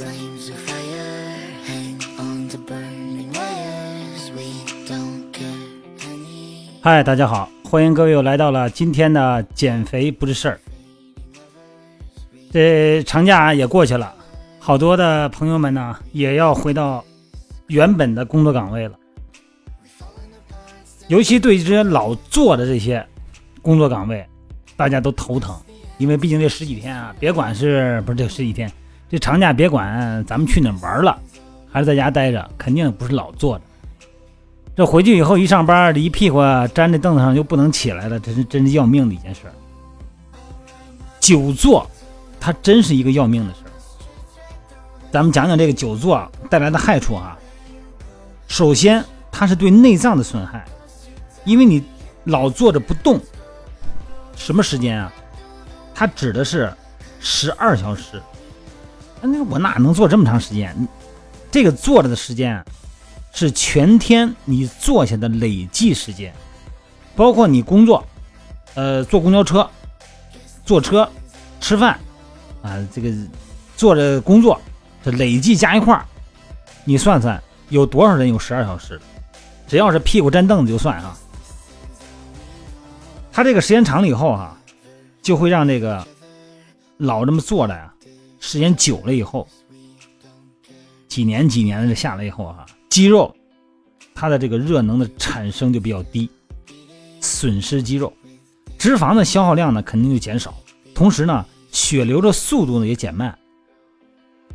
flames of fire hang on to burning wires. We don't care any. 嗨，大家好，欢迎各位又来到了今天的减肥不是事儿。这长假也过去了，好多的朋友们呢也要回到原本的工作岗位了。尤其对这些老做的这些工作岗位，大家都头疼，因为毕竟这十几天啊，别管是不是这十几天，这长假别管咱们去哪玩了，还是在家待着，肯定不是老坐着。这回去以后一上班，这一屁股粘在凳子上就不能起来了，这是真是要命的一件事。久坐，它真是一个要命的事。咱们讲讲这个久坐带来的害处啊。首先，它是对内脏的损害，因为你老坐着不动，什么时间啊？它指的是十二小时。那我哪能坐这么长时间？这个坐着的时间是全天你坐下的累计时间，包括你工作，呃，坐公交车、坐车、吃饭，啊，这个坐着工作，这累计加一块儿，你算算有多少人有十二小时？只要是屁股沾凳子就算啊。他这个时间长了以后哈、就会让这个老这么坐着呀，时间久了以后，几年几年的下来以后啊、肌肉它的这个热能的产生就比较低，损失肌肉，脂肪的消耗量呢肯定就减少，同时呢血流的速度呢也减慢，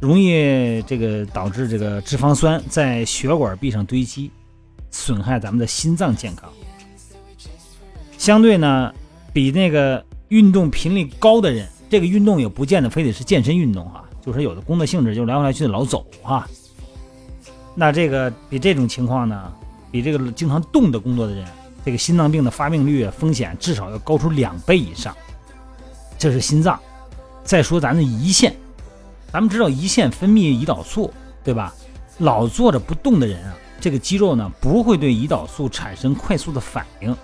容易这个导致这个脂肪酸在血管壁上堆积，损害咱们的心脏健康。相对呢，比那个运动频率高的人，这个运动也不见得非得是健身运动哈、就是有的工作性质就来回来去的老走哈、那这个比这种情况呢，比这个经常动的工作的人，这个心脏病的发病率风险至少要高出两倍以上。这是心脏。再说咱的胰腺，咱们知道胰腺分泌胰岛素，对吧？老坐着不动的人啊，这个肌肉呢不会对胰岛素产生快速的反应，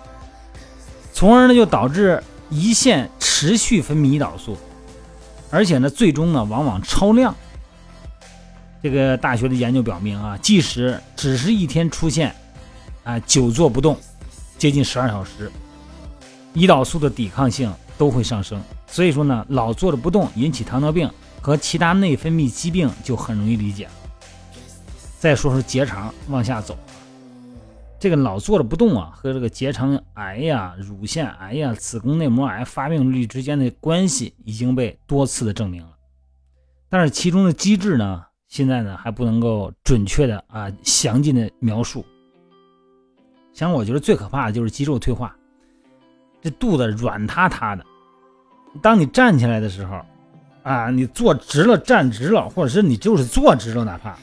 从而呢就导致胰腺持续分泌胰岛素，而且呢最终呢往往超量。这个大学的研究表明啊，即使只是一天出现，啊久坐不动，接近十二小时，胰岛素的抵抗性都会上升。所以说呢，老坐着不动引起糖尿病和其他内分泌疾病就很容易理解。再说说结肠往下走，这个老坐着不动啊，和这个结肠癌呀、乳腺癌呀、子宫内膜癌发病率之间的关系已经被多次的证明了。但是其中的机制呢，现在呢还不能够准确的啊详尽的描述。像我觉得最可怕的就是肌肉退化，这肚子软塌塌的。当你站起来的时候，啊，你坐直了、站直了，或者是你就是坐直了，哪怕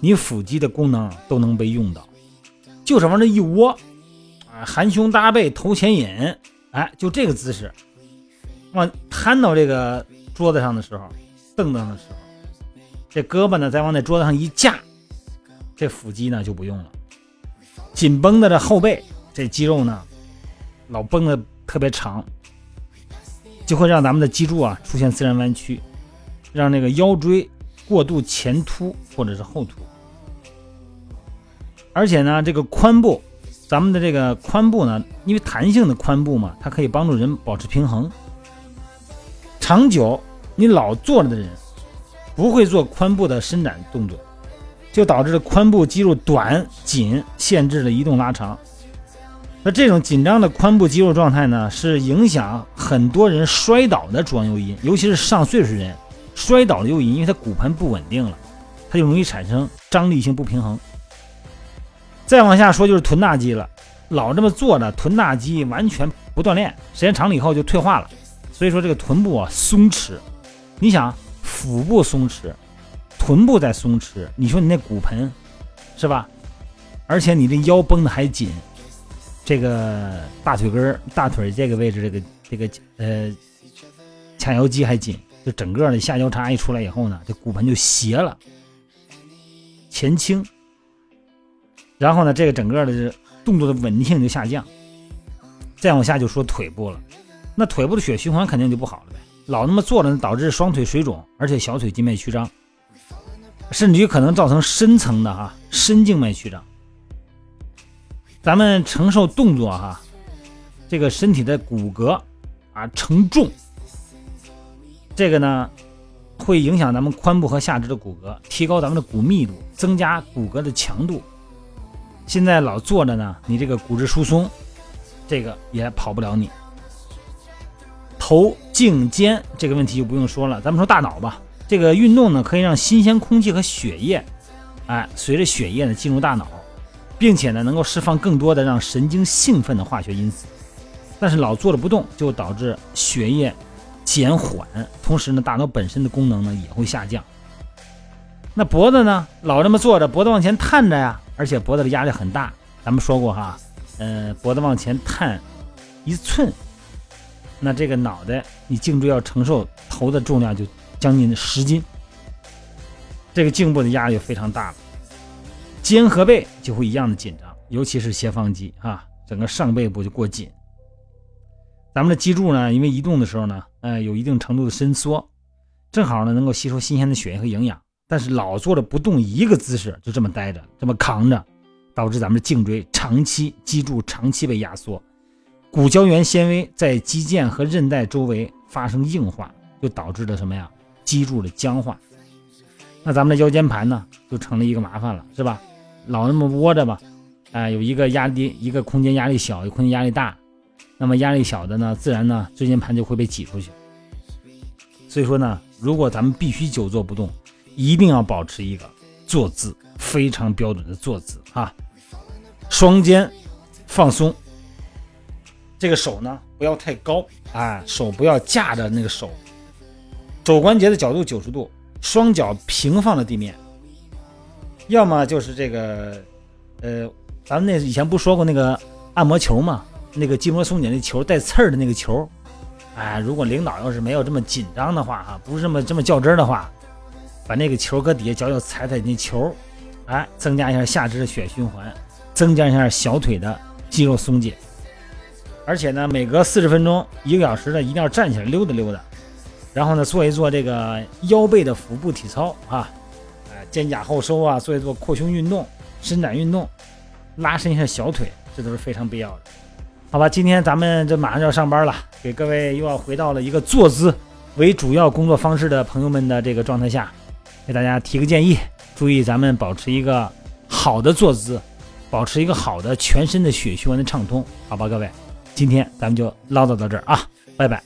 你腹肌的功能都能被用到，就是往这一窝，啊，含胸搭背、头前引，哎，就这个姿势，往摊到这个桌子上的时候，凳子上的时候，这胳膊呢再往那桌子上一架，这腹肌呢就不用了，紧绷的这后背，这肌肉呢老绷的特别长。就会让咱们的脊柱啊出现自然弯曲，让那个腰椎过度前凸或者是后凸。而且呢，这个髋部，咱们的这个髋部呢，因为弹性的髋部嘛，它可以帮助人保持平衡。长久你老坐着的人，不会做髋部的伸展动作，就导致髋部肌肉短紧，限制了移动拉长。那这种紧张的髋部肌肉状态呢，是影响很多人摔倒的主要诱因，尤其是上岁数人摔倒的诱因，因为他骨盆不稳定了，它就容易产生张力性不平衡。再往下说就是臀大肌了，老这么坐着，臀大肌完全不锻炼，时间长了以后就退化了。所以说这个臀部啊松弛，你想腹部松弛，臀部在松弛，你说你那骨盆是吧？而且你这腰绷得还紧。这个大腿根儿、大腿这个位置，这个这个呃髂腰肌还紧，就整个的下交叉一出来以后呢，这骨盆就斜了，前倾，然后呢，这个整个的这动作的稳定性就下降。再往下就说腿部了，那腿部的血循环肯定就不好了呗，老那么坐着，导致双腿水肿，而且小腿静脉曲张。甚至于可能造成深层的哈深静脉曲张。咱们承受动作哈，这个身体的骨骼啊承重，这个呢会影响咱们髋部和下肢的骨骼，提高咱们的骨密度，增加骨骼的强度。现在老坐着呢，你这个骨质疏松，这个也跑不了你。头颈肩这个问题就不用说了，咱们说大脑吧。这个运动呢，可以让新鲜空气和血液，哎，随着血液呢进入大脑，并且呢能够释放更多的让神经兴奋的化学因子。但是老坐着不动，就导致血液减缓，同时呢大脑本身的功能呢也会下降。那脖子呢，老这么坐着，脖子往前探着呀，而且脖子的压力很大。咱们说过哈，呃，脖子往前探一寸。那这个脑袋，你颈椎要承受头的重量就将近十斤，这个颈部的压力就非常大了，肩和背就会一样的紧张，尤其是斜方肌啊，整个上背部就过紧。咱们的脊柱呢，因为移动的时候呢，呃，有一定程度的伸缩，正好呢能够吸收新鲜的血液和营养。但是老坐着不动一个姿势，就这么待着，这么扛着，导致咱们的颈椎长期脊柱长期被压缩。骨胶原纤维在肌腱和韧带周围发生硬化，就导致了什么呀？脊柱的僵化。那咱们的腰间盘呢，就成了一个麻烦了，是吧？老那么窝着吧，哎，有一个压力，一个空间压力小，一个空间压力大。那么压力小的呢，自然呢椎间盘就会被挤出去。所以说呢，如果咱们必须久坐不动，一定要保持一个坐姿非常标准的坐姿啊，双肩放松。这个手呢不要太高啊，手不要架着那个手，肘关节的角度九十度，双脚平放在地面。要么就是这个，呃，咱们那以前不说过那个按摩球嘛，那个筋膜松解那球带刺儿的那个球，哎，如果领导要是没有这么紧张的话哈，不是这么这么较真的话，把那个球搁底下脚脚踩踩那球，哎，增加一下下肢的血液循环，增加一下小腿的肌肉松解。而且呢，每隔四十分钟、一个小时呢，一定要站起来溜达溜达，然后呢，做一做这个腰背的腹部体操啊，哎，肩胛后收啊，做一做扩胸运动、伸展运动，拉伸一下小腿，这都是非常必要的。好吧，今天咱们这马上就要上班了，给各位又要回到了一个坐姿为主要工作方式的朋友们的这个状态下，给大家提个建议，注意咱们保持一个好的坐姿，保持一个好的全身的血循环的畅通，好吧，各位。今天咱们就唠叨到这儿啊，拜拜。